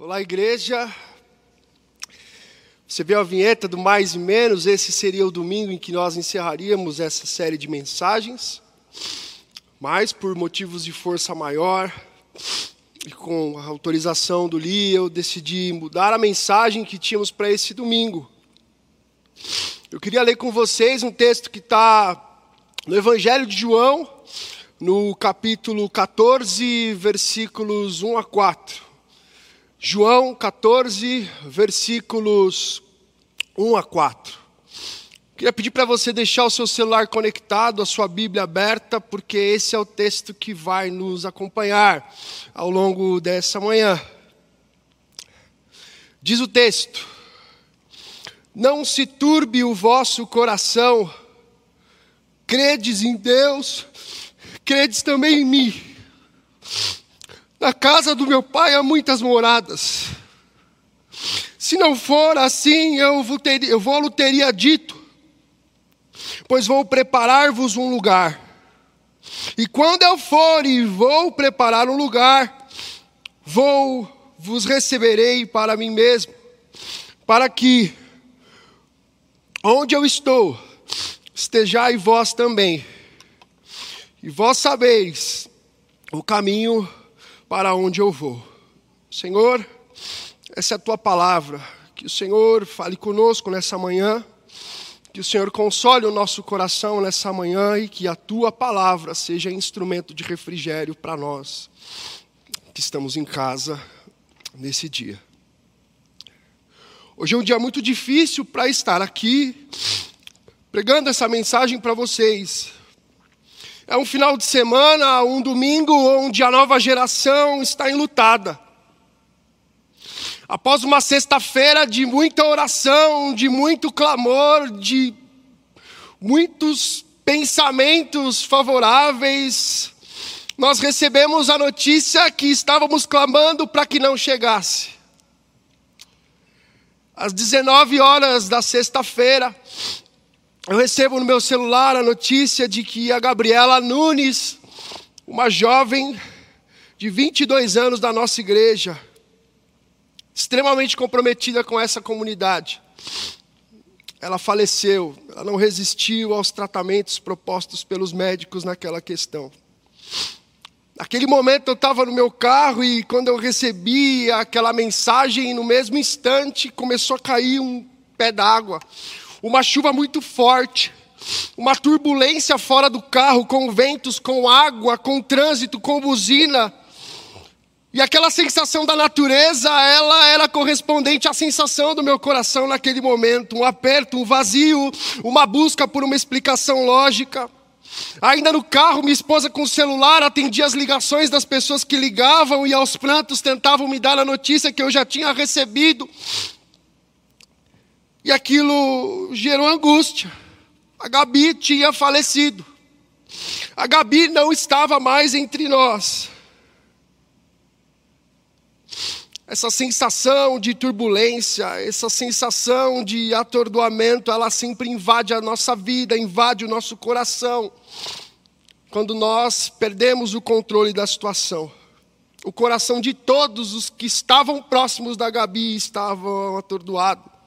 Olá, igreja. Você viu a vinheta do mais e menos? Esse seria o domingo em que nós encerraríamos essa série de mensagens. Mas, por motivos de força maior, e com a autorização do Li, eu decidi mudar a mensagem que tínhamos para esse domingo. Eu queria ler com vocês um texto que está no Evangelho de João, no capítulo 14, versículos 1 a 4. João 14, versículos 1 a 4. Queria pedir para você deixar o seu celular conectado, a sua Bíblia aberta, porque esse é o texto que vai nos acompanhar ao longo dessa manhã. Diz o texto: Não se turbe o vosso coração, credes em Deus, credes também em mim. Na casa do meu pai há muitas moradas. Se não for assim, eu vou, ter, eu vou teria dito, pois vou preparar-vos um lugar. E quando eu for e vou preparar um lugar, vou vos receberei para mim mesmo, para que onde eu estou, estejai vós também. E vós sabeis o caminho para onde eu vou. Senhor, essa é a tua palavra. Que o Senhor fale conosco nessa manhã. Que o Senhor console o nosso coração nessa manhã e que a tua palavra seja instrumento de refrigério para nós que estamos em casa nesse dia. Hoje é um dia muito difícil para estar aqui pregando essa mensagem para vocês. É um final de semana, um domingo onde a nova geração está enlutada. Após uma sexta-feira de muita oração, de muito clamor, de muitos pensamentos favoráveis, nós recebemos a notícia que estávamos clamando para que não chegasse. Às 19 horas da sexta-feira, eu recebo no meu celular a notícia de que a Gabriela Nunes, uma jovem de 22 anos da nossa igreja, extremamente comprometida com essa comunidade, ela faleceu, ela não resistiu aos tratamentos propostos pelos médicos naquela questão. Naquele momento eu estava no meu carro e quando eu recebi aquela mensagem, no mesmo instante começou a cair um pé d'água uma chuva muito forte, uma turbulência fora do carro, com ventos, com água, com trânsito, com buzina. E aquela sensação da natureza, ela era correspondente à sensação do meu coração naquele momento, um aperto, um vazio, uma busca por uma explicação lógica. Ainda no carro, minha esposa com o celular atendia as ligações das pessoas que ligavam e aos prantos tentavam me dar a notícia que eu já tinha recebido. E aquilo gerou angústia. A Gabi tinha falecido. A Gabi não estava mais entre nós. Essa sensação de turbulência, essa sensação de atordoamento, ela sempre invade a nossa vida, invade o nosso coração. Quando nós perdemos o controle da situação. O coração de todos os que estavam próximos da Gabi estavam atordoados.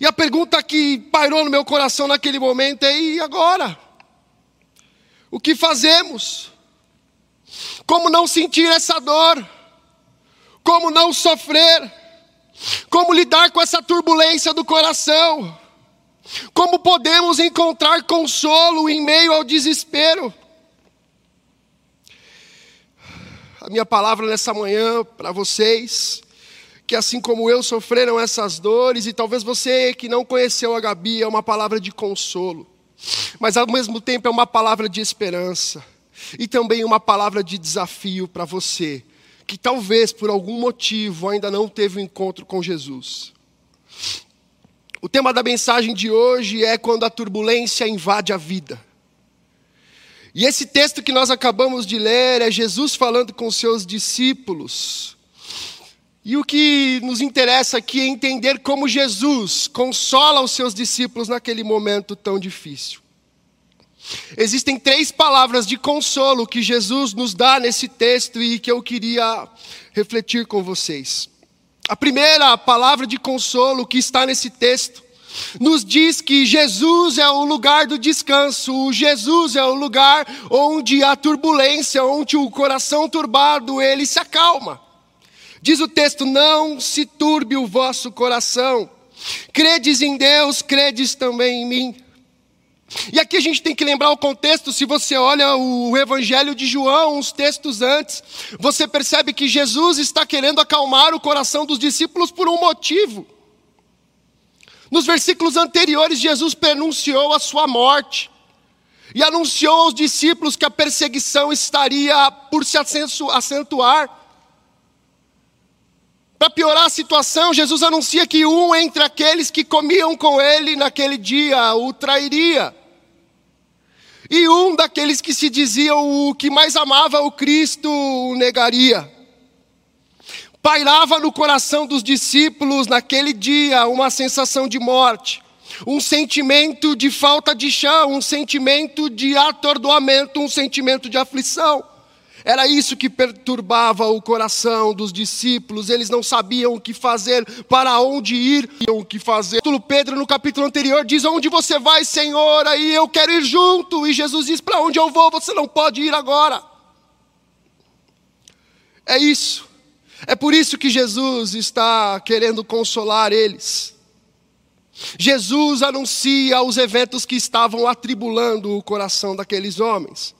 E a pergunta que pairou no meu coração naquele momento é: e agora? O que fazemos? Como não sentir essa dor? Como não sofrer? Como lidar com essa turbulência do coração? Como podemos encontrar consolo em meio ao desespero? A minha palavra nessa manhã para vocês que assim como eu sofreram essas dores, e talvez você que não conheceu a Gabi, é uma palavra de consolo, mas ao mesmo tempo é uma palavra de esperança, e também uma palavra de desafio para você, que talvez por algum motivo ainda não teve um encontro com Jesus. O tema da mensagem de hoje é quando a turbulência invade a vida. E esse texto que nós acabamos de ler é Jesus falando com seus discípulos e o que nos interessa aqui é entender como Jesus consola os seus discípulos naquele momento tão difícil. Existem três palavras de consolo que Jesus nos dá nesse texto e que eu queria refletir com vocês. A primeira palavra de consolo que está nesse texto nos diz que Jesus é o lugar do descanso, Jesus é o lugar onde a turbulência, onde o coração turbado, ele se acalma. Diz o texto: Não se turbe o vosso coração, credes em Deus, credes também em mim. E aqui a gente tem que lembrar o contexto, se você olha o Evangelho de João, uns textos antes, você percebe que Jesus está querendo acalmar o coração dos discípulos por um motivo. Nos versículos anteriores, Jesus pronunciou a sua morte e anunciou aos discípulos que a perseguição estaria por se acentuar. Para piorar a situação, Jesus anuncia que um entre aqueles que comiam com ele naquele dia o trairia. E um daqueles que se diziam o que mais amava o Cristo o negaria. Pairava no coração dos discípulos naquele dia uma sensação de morte, um sentimento de falta de chão, um sentimento de atordoamento, um sentimento de aflição. Era isso que perturbava o coração dos discípulos, eles não sabiam o que fazer, para onde ir, o que fazer. Pedro, no capítulo anterior, diz: Onde você vai, Senhor? Aí eu quero ir junto. E Jesus diz: Para onde eu vou, você não pode ir agora. É isso. É por isso que Jesus está querendo consolar eles. Jesus anuncia os eventos que estavam atribulando o coração daqueles homens.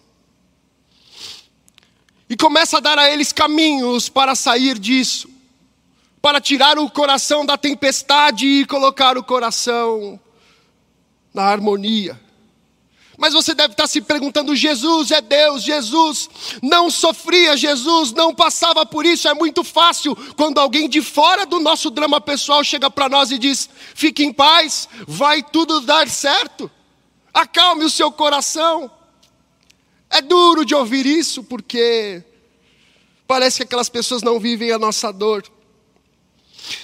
E começa a dar a eles caminhos para sair disso, para tirar o coração da tempestade e colocar o coração na harmonia. Mas você deve estar se perguntando: Jesus é Deus, Jesus não sofria, Jesus não passava por isso. É muito fácil quando alguém de fora do nosso drama pessoal chega para nós e diz: fique em paz, vai tudo dar certo, acalme o seu coração. É duro de ouvir isso porque parece que aquelas pessoas não vivem a nossa dor.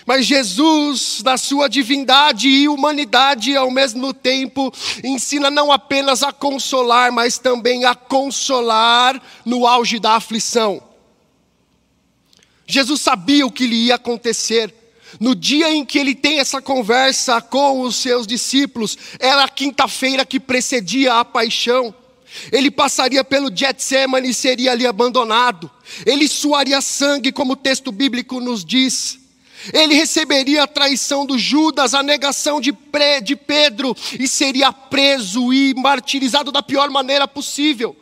Mas Jesus, na sua divindade e humanidade ao mesmo tempo, ensina não apenas a consolar, mas também a consolar no auge da aflição. Jesus sabia o que lhe ia acontecer. No dia em que ele tem essa conversa com os seus discípulos, era a quinta-feira que precedia a paixão. Ele passaria pelo Getsemane e seria ali abandonado. Ele suaria sangue, como o texto bíblico nos diz. Ele receberia a traição do Judas, a negação de, de Pedro, e seria preso e martirizado da pior maneira possível.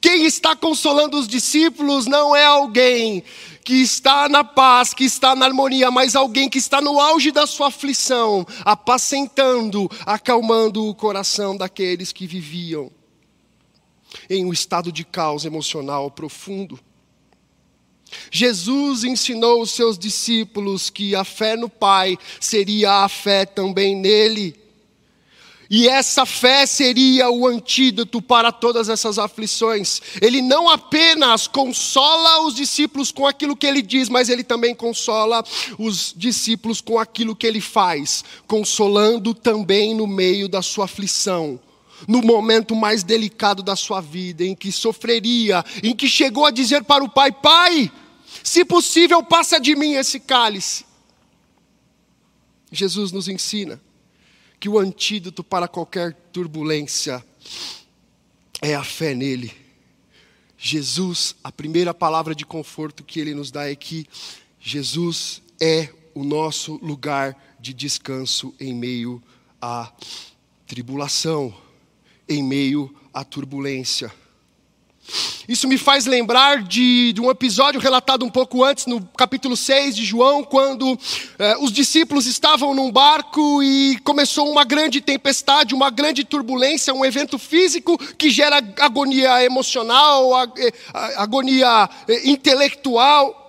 Quem está consolando os discípulos não é alguém que está na paz, que está na harmonia, mas alguém que está no auge da sua aflição, apacentando, acalmando o coração daqueles que viviam em um estado de caos emocional profundo. Jesus ensinou os seus discípulos que a fé no Pai seria a fé também nele. E essa fé seria o antídoto para todas essas aflições. Ele não apenas consola os discípulos com aquilo que ele diz, mas ele também consola os discípulos com aquilo que ele faz, consolando também no meio da sua aflição no momento mais delicado da sua vida, em que sofreria, em que chegou a dizer para o pai: Pai, se possível, passa de mim esse cálice. Jesus nos ensina que o antídoto para qualquer turbulência é a fé nele. Jesus, a primeira palavra de conforto que ele nos dá é que Jesus é o nosso lugar de descanso em meio à tribulação em meio à turbulência. Isso me faz lembrar de, de, um episódio relatado um pouco antes, no capítulo 6 de João, quando eh, os discípulos estavam num barco e começou uma grande tempestade, uma grande turbulência, um evento físico que gera agonia emocional, eh, agonia eh, intelectual.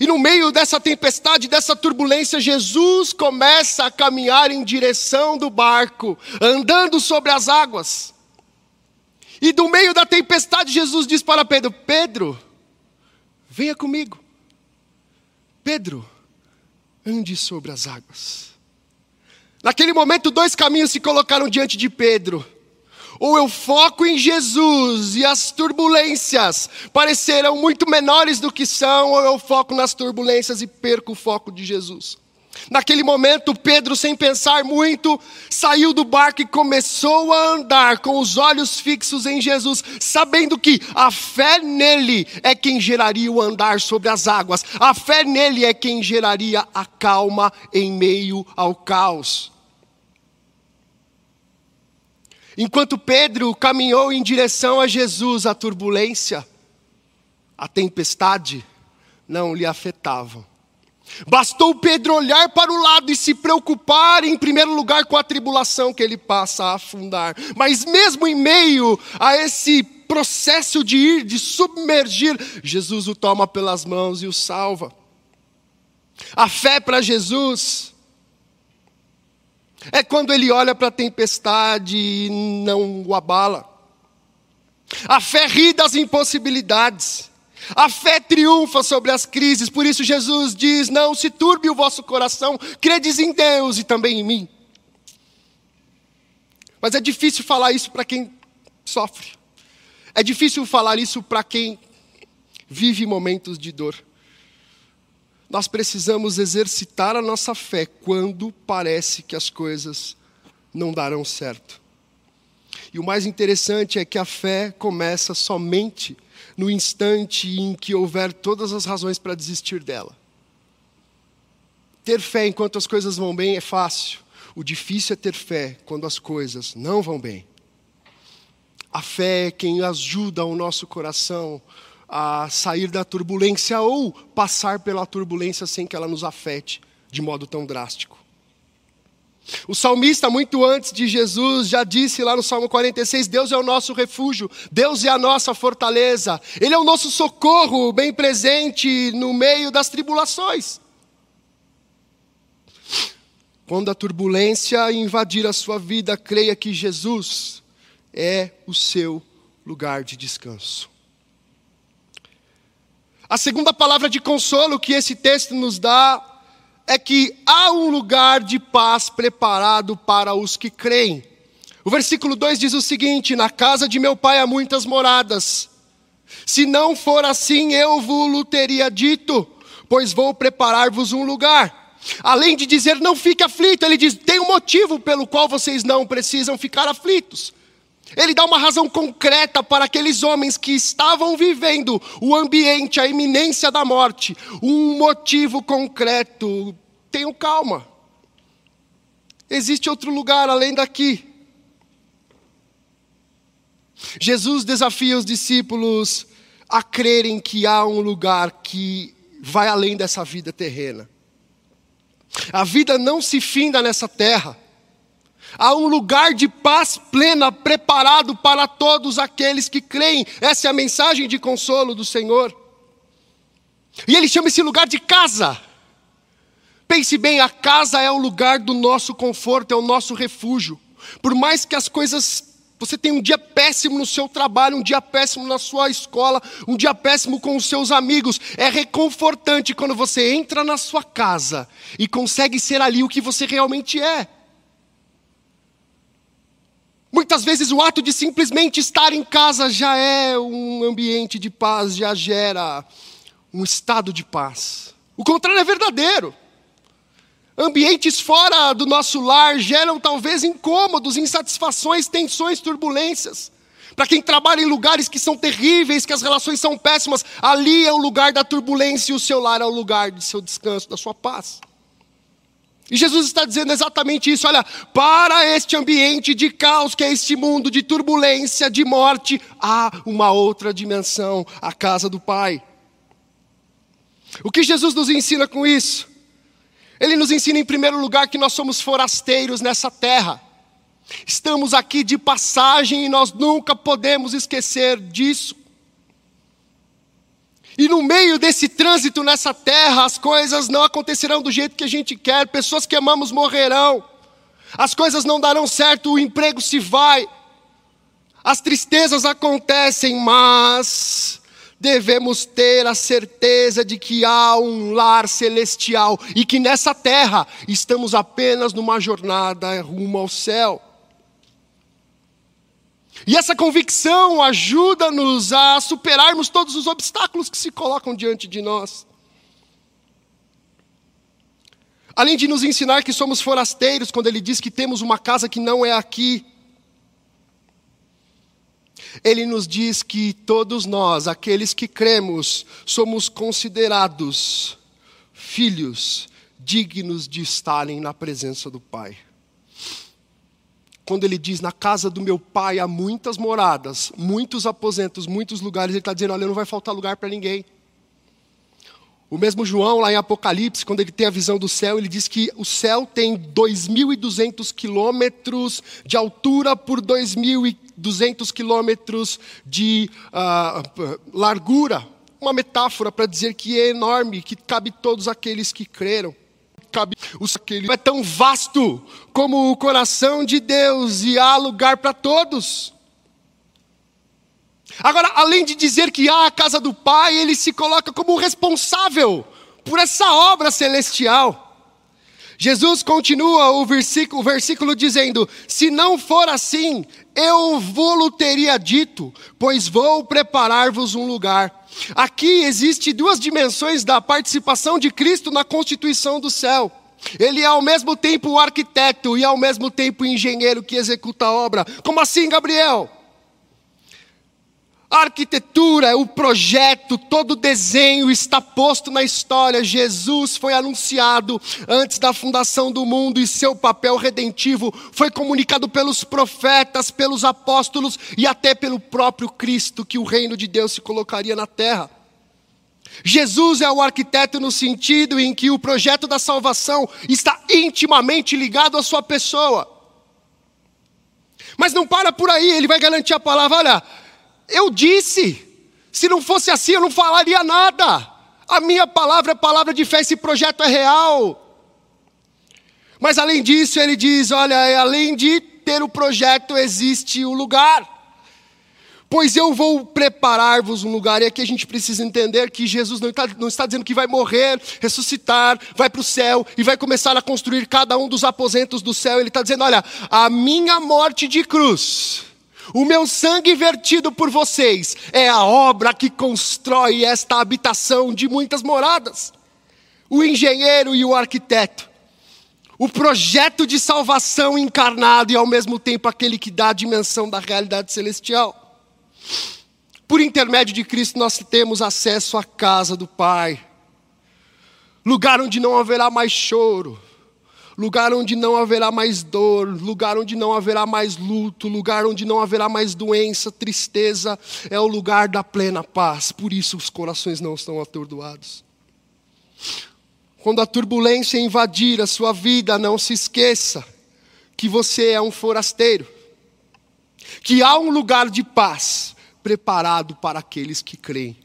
E no meio dessa tempestade, dessa turbulência, Jesus começa a caminhar em direção do barco, andando sobre as águas. E do meio da tempestade, Jesus diz para Pedro: Pedro, venha comigo. Pedro, ande sobre as águas. Naquele momento, dois caminhos se colocaram diante de Pedro. Ou eu foco em Jesus e as turbulências parecerão muito menores do que são, ou eu foco nas turbulências e perco o foco de Jesus. Naquele momento, Pedro, sem pensar muito, saiu do barco e começou a andar com os olhos fixos em Jesus, sabendo que a fé nele é quem geraria o andar sobre as águas, a fé nele é quem geraria a calma em meio ao caos. Enquanto Pedro caminhou em direção a Jesus, a turbulência, a tempestade não lhe afetavam. Bastou Pedro olhar para o lado e se preocupar, em primeiro lugar, com a tribulação que ele passa a afundar. Mas, mesmo em meio a esse processo de ir, de submergir, Jesus o toma pelas mãos e o salva. A fé para Jesus é quando ele olha para a tempestade e não o abala. A fé ri das impossibilidades. A fé triunfa sobre as crises, por isso Jesus diz: Não se turbe o vosso coração, credes em Deus e também em mim. Mas é difícil falar isso para quem sofre, é difícil falar isso para quem vive momentos de dor. Nós precisamos exercitar a nossa fé quando parece que as coisas não darão certo. E o mais interessante é que a fé começa somente no instante em que houver todas as razões para desistir dela. Ter fé enquanto as coisas vão bem é fácil. O difícil é ter fé quando as coisas não vão bem. A fé é quem ajuda o nosso coração a sair da turbulência ou passar pela turbulência sem que ela nos afete de modo tão drástico. O salmista, muito antes de Jesus, já disse lá no Salmo 46: Deus é o nosso refúgio, Deus é a nossa fortaleza, Ele é o nosso socorro bem presente no meio das tribulações. Quando a turbulência invadir a sua vida, creia que Jesus é o seu lugar de descanso. A segunda palavra de consolo que esse texto nos dá é que há um lugar de paz preparado para os que creem. O versículo 2 diz o seguinte: Na casa de meu pai há muitas moradas. Se não for assim, eu vos teria dito, pois vou preparar-vos um lugar. Além de dizer não fique aflito, ele diz: tem um motivo pelo qual vocês não precisam ficar aflitos. Ele dá uma razão concreta para aqueles homens que estavam vivendo o ambiente, a iminência da morte. Um motivo concreto. Tenham calma. Existe outro lugar além daqui. Jesus desafia os discípulos a crerem que há um lugar que vai além dessa vida terrena. A vida não se finda nessa terra. Há um lugar de paz plena preparado para todos aqueles que creem. Essa é a mensagem de consolo do Senhor. E ele chama esse lugar de casa. Pense bem, a casa é o lugar do nosso conforto, é o nosso refúgio. Por mais que as coisas você tenha um dia péssimo no seu trabalho, um dia péssimo na sua escola, um dia péssimo com os seus amigos. É reconfortante quando você entra na sua casa e consegue ser ali o que você realmente é. Muitas vezes o ato de simplesmente estar em casa já é um ambiente de paz, já gera um estado de paz. O contrário é verdadeiro. Ambientes fora do nosso lar geram talvez incômodos, insatisfações, tensões, turbulências. Para quem trabalha em lugares que são terríveis, que as relações são péssimas, ali é o lugar da turbulência e o seu lar é o lugar de seu descanso, da sua paz. E Jesus está dizendo exatamente isso: olha, para este ambiente de caos, que é este mundo de turbulência, de morte, há uma outra dimensão, a casa do Pai. O que Jesus nos ensina com isso? Ele nos ensina, em primeiro lugar, que nós somos forasteiros nessa terra. Estamos aqui de passagem e nós nunca podemos esquecer disso. E no meio desse trânsito nessa terra, as coisas não acontecerão do jeito que a gente quer, pessoas que amamos morrerão, as coisas não darão certo, o emprego se vai, as tristezas acontecem, mas devemos ter a certeza de que há um lar celestial e que nessa terra estamos apenas numa jornada rumo ao céu. E essa convicção ajuda-nos a superarmos todos os obstáculos que se colocam diante de nós. Além de nos ensinar que somos forasteiros, quando ele diz que temos uma casa que não é aqui, ele nos diz que todos nós, aqueles que cremos, somos considerados filhos dignos de estarem na presença do Pai. Quando ele diz: Na casa do meu pai há muitas moradas, muitos aposentos, muitos lugares, ele está dizendo: Olha, não vai faltar lugar para ninguém. O mesmo João, lá em Apocalipse, quando ele tem a visão do céu, ele diz que o céu tem 2.200 quilômetros de altura por 2.200 quilômetros de uh, largura. Uma metáfora para dizer que é enorme, que cabe todos aqueles que creram. Cabe os aquele é tão vasto como o coração de Deus e há lugar para todos. Agora, além de dizer que há a casa do Pai, ele se coloca como responsável por essa obra celestial. Jesus continua o versículo, o versículo dizendo: Se não for assim, eu vou-lo teria dito, pois vou preparar-vos um lugar. Aqui existe duas dimensões da participação de Cristo na constituição do céu. Ele é ao mesmo tempo o arquiteto e ao mesmo tempo o engenheiro que executa a obra. Como assim, Gabriel? A arquitetura, o projeto, todo o desenho está posto na história. Jesus foi anunciado antes da fundação do mundo e seu papel redentivo foi comunicado pelos profetas, pelos apóstolos e até pelo próprio Cristo que o reino de Deus se colocaria na terra. Jesus é o arquiteto no sentido em que o projeto da salvação está intimamente ligado à sua pessoa. Mas não para por aí, ele vai garantir a palavra: olha, eu disse. Se não fosse assim, eu não falaria nada. A minha palavra é palavra de fé, esse projeto é real. Mas além disso, ele diz: olha, além de ter o projeto, existe o lugar. Pois eu vou preparar-vos um lugar. E aqui a gente precisa entender que Jesus não está, não está dizendo que vai morrer, ressuscitar, vai para o céu e vai começar a construir cada um dos aposentos do céu. Ele está dizendo: olha, a minha morte de cruz o meu sangue vertido por vocês é a obra que constrói esta habitação de muitas moradas. O engenheiro e o arquiteto. O projeto de salvação encarnado e ao mesmo tempo aquele que dá a dimensão da realidade celestial. Por intermédio de Cristo nós temos acesso à casa do Pai. Lugar onde não haverá mais choro, lugar onde não haverá mais dor, lugar onde não haverá mais luto, lugar onde não haverá mais doença, tristeza, é o lugar da plena paz. Por isso os corações não estão atordoados. Quando a turbulência invadir a sua vida, não se esqueça que você é um forasteiro, que há um lugar de paz preparado para aqueles que creem.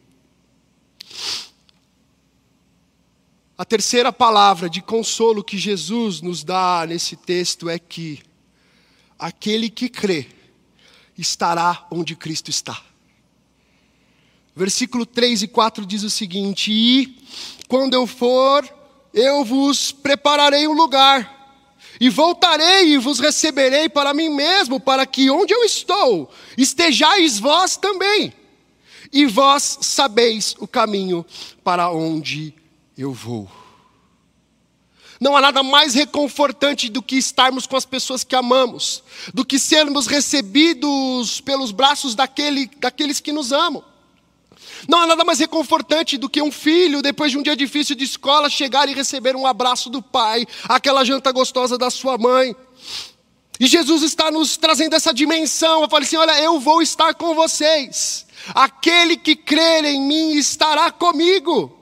A terceira palavra de consolo que Jesus nos dá nesse texto é que aquele que crê estará onde Cristo está. Versículo 3 e 4 diz o seguinte: E quando eu for, eu vos prepararei um lugar, e voltarei e vos receberei para mim mesmo, para que onde eu estou estejais vós também, e vós sabeis o caminho para onde eu vou. Não há nada mais reconfortante do que estarmos com as pessoas que amamos, do que sermos recebidos pelos braços daquele, daqueles que nos amam. Não há nada mais reconfortante do que um filho, depois de um dia difícil de escola, chegar e receber um abraço do pai, aquela janta gostosa da sua mãe. E Jesus está nos trazendo essa dimensão. Eu falei assim: olha, eu vou estar com vocês. Aquele que crer em mim estará comigo.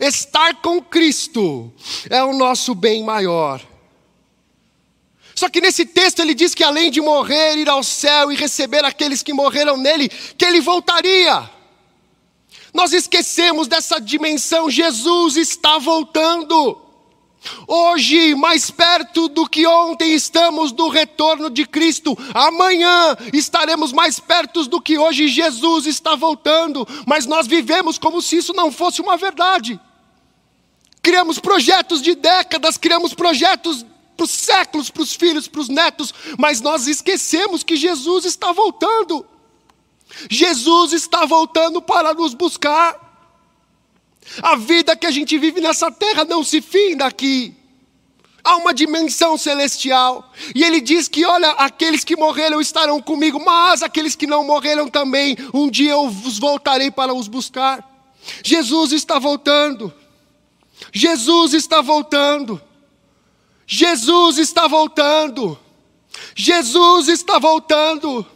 Estar com Cristo é o nosso bem maior. Só que nesse texto ele diz que além de morrer, ir ao céu e receber aqueles que morreram nele, que ele voltaria. Nós esquecemos dessa dimensão, Jesus está voltando. Hoje, mais perto do que ontem, estamos do retorno de Cristo. Amanhã estaremos mais perto do que hoje. Jesus está voltando. Mas nós vivemos como se isso não fosse uma verdade. Criamos projetos de décadas, criamos projetos para os séculos, para os filhos, para os netos, mas nós esquecemos que Jesus está voltando. Jesus está voltando para nos buscar. A vida que a gente vive nessa terra não se finda aqui. Há uma dimensão celestial. E ele diz que, olha, aqueles que morreram estarão comigo, mas aqueles que não morreram também, um dia eu os voltarei para os buscar. Jesus está voltando. Jesus está voltando. Jesus está voltando. Jesus está voltando.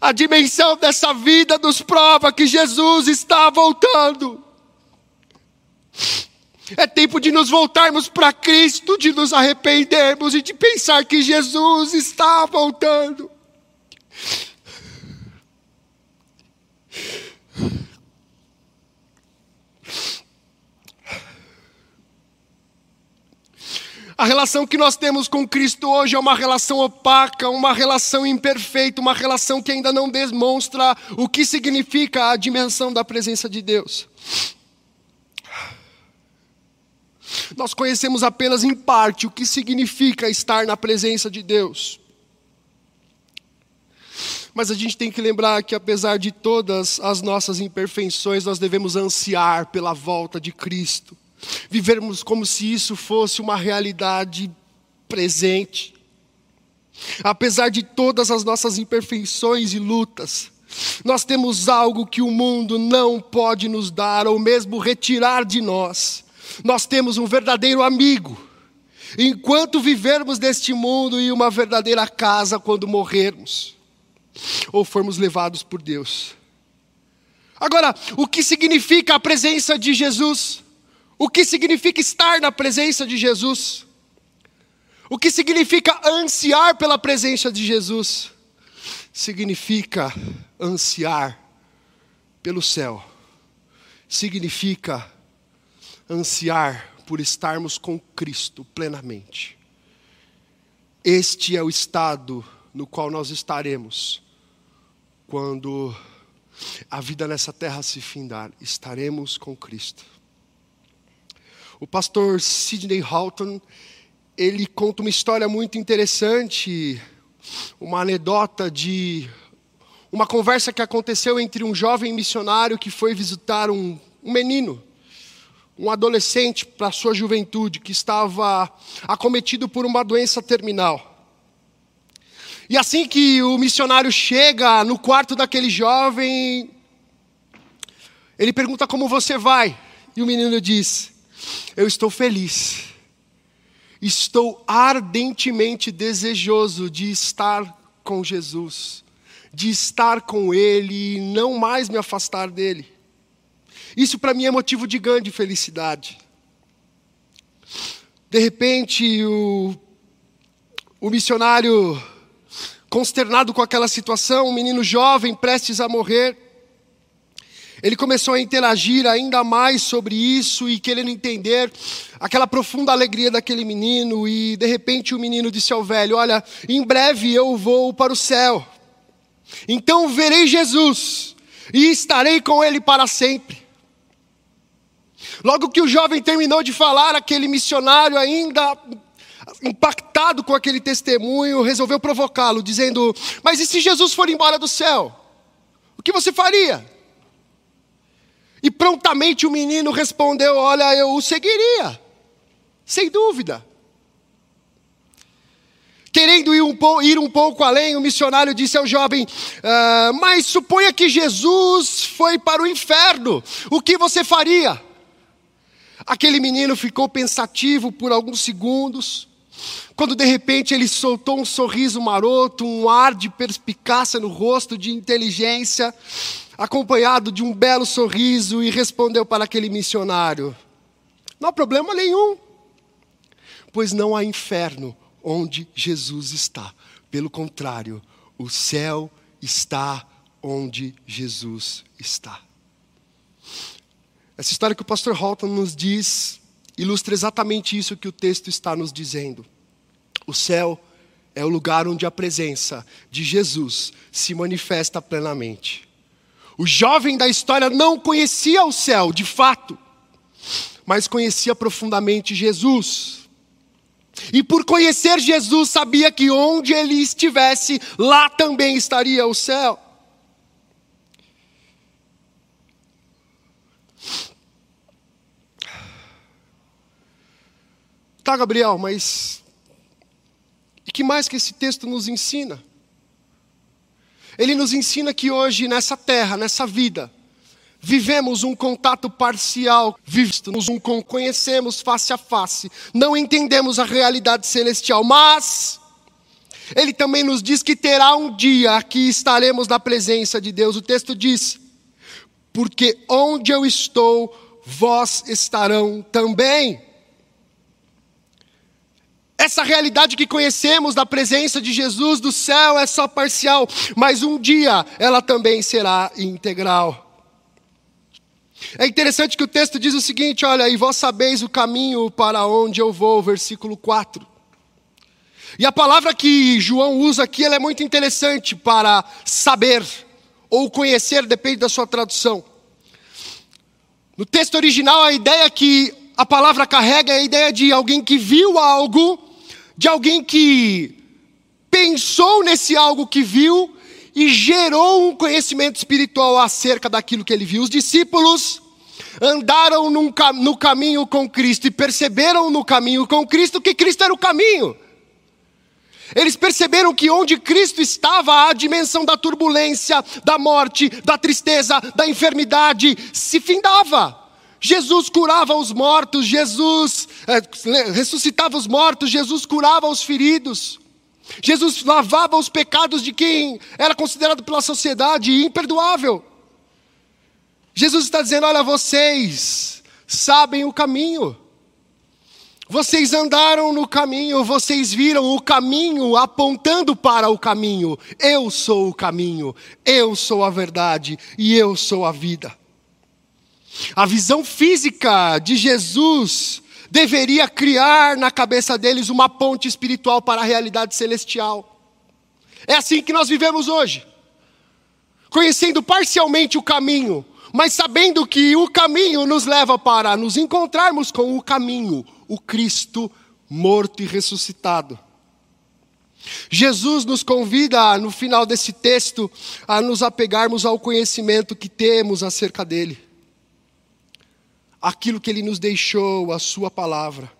A dimensão dessa vida nos prova que Jesus está voltando. É tempo de nos voltarmos para Cristo, de nos arrependermos e de pensar que Jesus está voltando. A relação que nós temos com Cristo hoje é uma relação opaca, uma relação imperfeita, uma relação que ainda não demonstra o que significa a dimensão da presença de Deus. Nós conhecemos apenas em parte o que significa estar na presença de Deus. Mas a gente tem que lembrar que, apesar de todas as nossas imperfeições, nós devemos ansiar pela volta de Cristo. Vivermos como se isso fosse uma realidade presente. Apesar de todas as nossas imperfeições e lutas, nós temos algo que o mundo não pode nos dar ou mesmo retirar de nós nós temos um verdadeiro amigo. Enquanto vivermos neste mundo e uma verdadeira casa quando morrermos ou formos levados por Deus. Agora, o que significa a presença de Jesus? O que significa estar na presença de Jesus? O que significa ansiar pela presença de Jesus? Significa ansiar pelo céu. Significa ansiar por estarmos com Cristo plenamente. Este é o estado no qual nós estaremos quando a vida nessa terra se findar. Estaremos com Cristo. O pastor Sidney Halton, ele conta uma história muito interessante, uma anedota de uma conversa que aconteceu entre um jovem missionário que foi visitar um, um menino um adolescente para sua juventude que estava acometido por uma doença terminal. E assim que o missionário chega no quarto daquele jovem, ele pergunta como você vai. E o menino diz: Eu estou feliz. Estou ardentemente desejoso de estar com Jesus, de estar com Ele e não mais me afastar dele. Isso para mim é motivo de grande felicidade. De repente, o, o missionário, consternado com aquela situação, um menino jovem prestes a morrer, ele começou a interagir ainda mais sobre isso e querendo entender aquela profunda alegria daquele menino. E de repente o menino disse ao velho: Olha, em breve eu vou para o céu, então verei Jesus e estarei com ele para sempre. Logo que o jovem terminou de falar, aquele missionário, ainda impactado com aquele testemunho, resolveu provocá-lo, dizendo: Mas e se Jesus for embora do céu? O que você faria? E prontamente o menino respondeu: Olha, eu o seguiria, sem dúvida. Querendo ir um, ir um pouco além, o missionário disse ao jovem: ah, Mas suponha que Jesus foi para o inferno, o que você faria? Aquele menino ficou pensativo por alguns segundos, quando de repente ele soltou um sorriso maroto, um ar de perspicácia no rosto, de inteligência, acompanhado de um belo sorriso, e respondeu para aquele missionário: Não há problema nenhum, pois não há inferno onde Jesus está. Pelo contrário, o céu está onde Jesus está. Essa história que o pastor Halton nos diz ilustra exatamente isso que o texto está nos dizendo. O céu é o lugar onde a presença de Jesus se manifesta plenamente. O jovem da história não conhecia o céu, de fato, mas conhecia profundamente Jesus. E por conhecer Jesus, sabia que onde ele estivesse, lá também estaria o céu. Tá, Gabriel, mas e que mais que esse texto nos ensina? Ele nos ensina que hoje, nessa terra, nessa vida, vivemos um contato parcial, vivemos um conhecemos face a face, não entendemos a realidade celestial, mas ele também nos diz que terá um dia que estaremos na presença de Deus. O texto diz: Porque onde eu estou, vós estarão também. Essa realidade que conhecemos da presença de Jesus do céu é só parcial, mas um dia ela também será integral. É interessante que o texto diz o seguinte: olha, e vós sabeis o caminho para onde eu vou, versículo 4. E a palavra que João usa aqui ela é muito interessante para saber ou conhecer, depende da sua tradução. No texto original, a ideia que a palavra carrega é a ideia de alguém que viu algo de alguém que pensou nesse algo que viu e gerou um conhecimento espiritual acerca daquilo que ele viu. Os discípulos andaram num, no caminho com Cristo e perceberam no caminho com Cristo que Cristo era o caminho. Eles perceberam que onde Cristo estava, a dimensão da turbulência, da morte, da tristeza, da enfermidade se findava. Jesus curava os mortos, Jesus é, ressuscitava os mortos, Jesus curava os feridos. Jesus lavava os pecados de quem era considerado pela sociedade imperdoável. Jesus está dizendo: olha, vocês sabem o caminho. Vocês andaram no caminho, vocês viram o caminho apontando para o caminho. Eu sou o caminho, eu sou a verdade e eu sou a vida. A visão física de Jesus deveria criar na cabeça deles uma ponte espiritual para a realidade celestial. É assim que nós vivemos hoje, conhecendo parcialmente o caminho, mas sabendo que o caminho nos leva para nos encontrarmos com o caminho, o Cristo morto e ressuscitado. Jesus nos convida, no final desse texto, a nos apegarmos ao conhecimento que temos acerca dele aquilo que ele nos deixou, a sua palavra.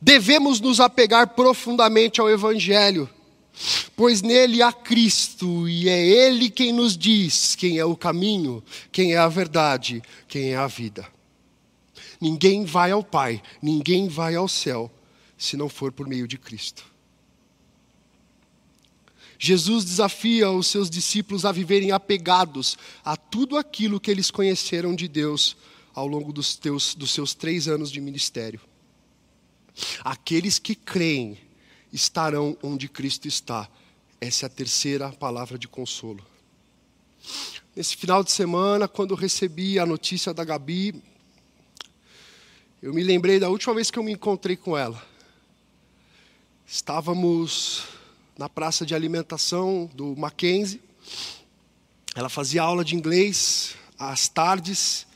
Devemos nos apegar profundamente ao Evangelho, pois nele há Cristo e é Ele quem nos diz quem é o caminho, quem é a verdade, quem é a vida. Ninguém vai ao Pai, ninguém vai ao céu, se não for por meio de Cristo. Jesus desafia os seus discípulos a viverem apegados a tudo aquilo que eles conheceram de Deus ao longo dos, teus, dos seus três anos de ministério. Aqueles que creem estarão onde Cristo está. Essa é a terceira palavra de consolo. Nesse final de semana, quando recebi a notícia da Gabi, eu me lembrei da última vez que eu me encontrei com ela. Estávamos na praça de alimentação do Mackenzie. Ela fazia aula de inglês às tardes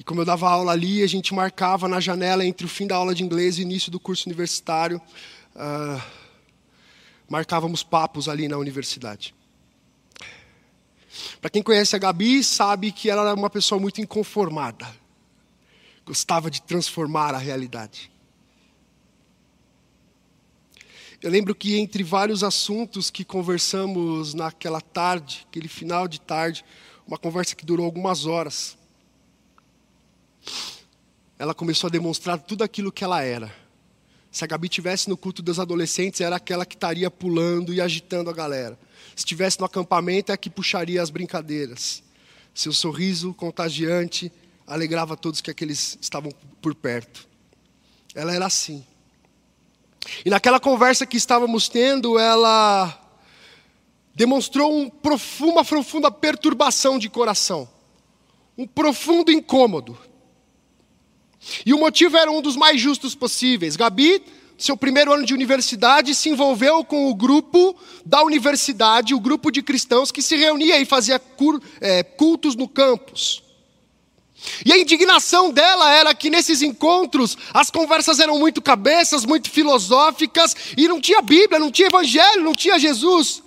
e como eu dava aula ali, a gente marcava na janela entre o fim da aula de inglês e o início do curso universitário, uh, marcávamos papos ali na universidade. Para quem conhece a Gabi, sabe que ela era uma pessoa muito inconformada. Gostava de transformar a realidade. Eu lembro que entre vários assuntos que conversamos naquela tarde, aquele final de tarde, uma conversa que durou algumas horas, ela começou a demonstrar tudo aquilo que ela era. Se a Gabi tivesse no culto dos adolescentes, era aquela que estaria pulando e agitando a galera. Se estivesse no acampamento, é a que puxaria as brincadeiras. Seu sorriso contagiante alegrava todos que aqueles estavam por perto. Ela era assim. E naquela conversa que estávamos tendo, ela demonstrou um profundo, uma profunda perturbação de coração, um profundo incômodo. E o motivo era um dos mais justos possíveis. Gabi, seu primeiro ano de universidade, se envolveu com o grupo da universidade, o grupo de cristãos que se reunia e fazia é, cultos no campus. E a indignação dela era que nesses encontros as conversas eram muito cabeças, muito filosóficas, e não tinha Bíblia, não tinha Evangelho, não tinha Jesus.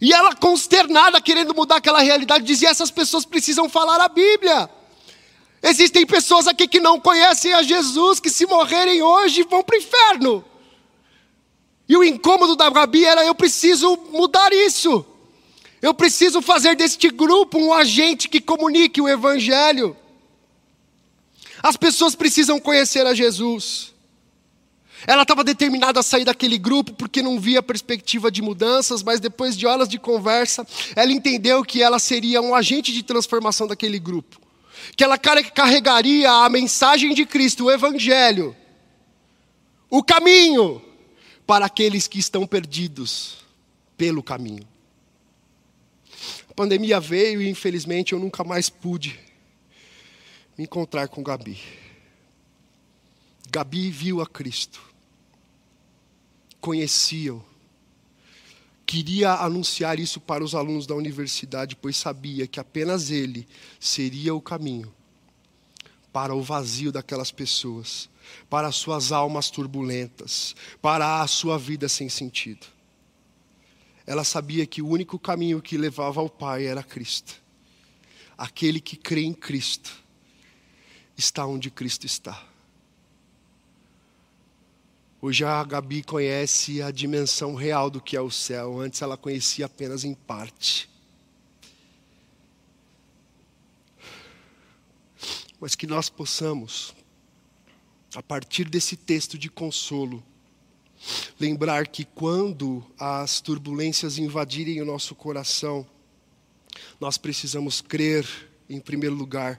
E ela, consternada, querendo mudar aquela realidade, dizia: essas pessoas precisam falar a Bíblia. Existem pessoas aqui que não conhecem a Jesus, que se morrerem hoje vão para o inferno. E o incômodo da Gabi era: eu preciso mudar isso. Eu preciso fazer deste grupo um agente que comunique o Evangelho. As pessoas precisam conhecer a Jesus. Ela estava determinada a sair daquele grupo porque não via perspectiva de mudanças, mas depois de horas de conversa, ela entendeu que ela seria um agente de transformação daquele grupo. Que ela carregaria a mensagem de Cristo, o Evangelho, o caminho para aqueles que estão perdidos pelo caminho. A pandemia veio e infelizmente eu nunca mais pude me encontrar com Gabi. Gabi viu a Cristo, conhecia-o, queria anunciar isso para os alunos da universidade, pois sabia que apenas ele seria o caminho para o vazio daquelas pessoas para as suas almas turbulentas, para a sua vida sem sentido. Ela sabia que o único caminho que levava ao Pai era Cristo. Aquele que crê em Cristo está onde Cristo está. Hoje a Gabi conhece a dimensão real do que é o céu, antes ela conhecia apenas em parte. Mas que nós possamos a partir desse texto de consolo, lembrar que quando as turbulências invadirem o nosso coração, nós precisamos crer, em primeiro lugar,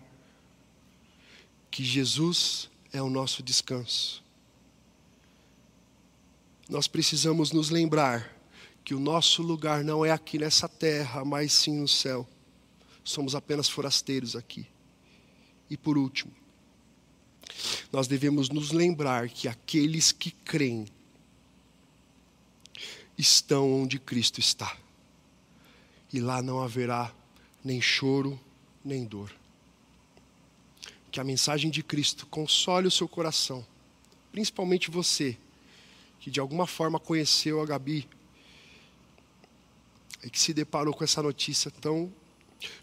que Jesus é o nosso descanso. Nós precisamos nos lembrar que o nosso lugar não é aqui nessa terra, mas sim no céu. Somos apenas forasteiros aqui. E por último, nós devemos nos lembrar que aqueles que creem estão onde Cristo está. E lá não haverá nem choro, nem dor. Que a mensagem de Cristo console o seu coração, principalmente você, que de alguma forma conheceu a Gabi e que se deparou com essa notícia tão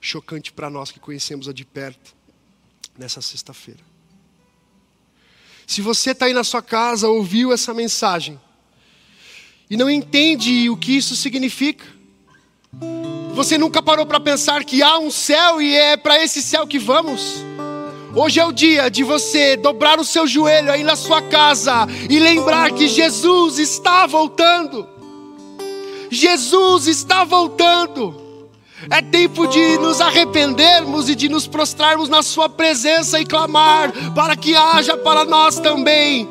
chocante para nós que conhecemos-a de perto nessa sexta-feira. Se você está aí na sua casa, ouviu essa mensagem e não entende o que isso significa, você nunca parou para pensar que há um céu e é para esse céu que vamos? Hoje é o dia de você dobrar o seu joelho aí na sua casa e lembrar que Jesus está voltando. Jesus está voltando. É tempo de nos arrependermos e de nos prostrarmos na Sua presença e clamar para que haja para nós também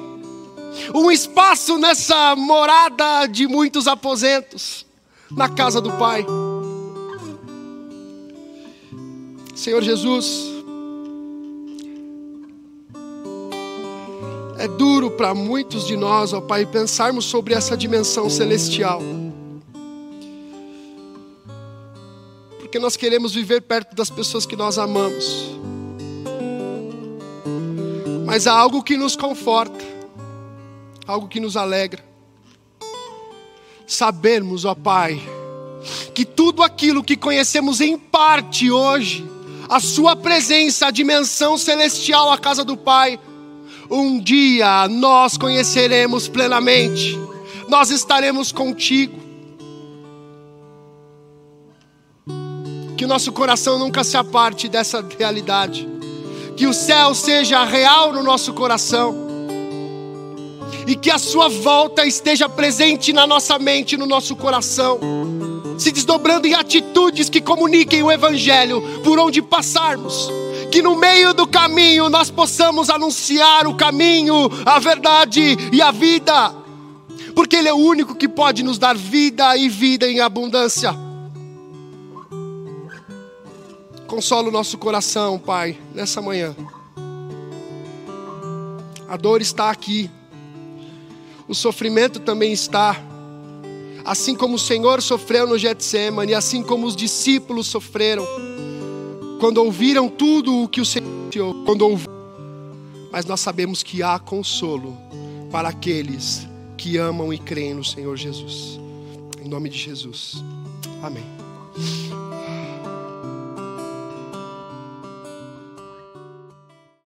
um espaço nessa morada de muitos aposentos, na casa do Pai. Senhor Jesus, é duro para muitos de nós, ó Pai, pensarmos sobre essa dimensão celestial. porque nós queremos viver perto das pessoas que nós amamos. Mas há algo que nos conforta, algo que nos alegra. Sabermos, ó Pai, que tudo aquilo que conhecemos em parte hoje, a Sua presença, a dimensão celestial, a casa do Pai, um dia nós conheceremos plenamente, nós estaremos contigo. que o nosso coração nunca se aparte dessa realidade, que o céu seja real no nosso coração, e que a Sua volta esteja presente na nossa mente, no nosso coração, se desdobrando em atitudes que comuniquem o Evangelho por onde passarmos. Que no meio do caminho nós possamos anunciar o caminho, a verdade e a vida, porque Ele é o único que pode nos dar vida e vida em abundância. Consola o nosso coração, Pai, nessa manhã. A dor está aqui, o sofrimento também está. Assim como o Senhor sofreu no Getsemane, assim como os discípulos sofreram, quando ouviram tudo o que o Senhor quando ouvimos, mas nós sabemos que há consolo para aqueles que amam e creem no Senhor Jesus. Em nome de Jesus. Amém.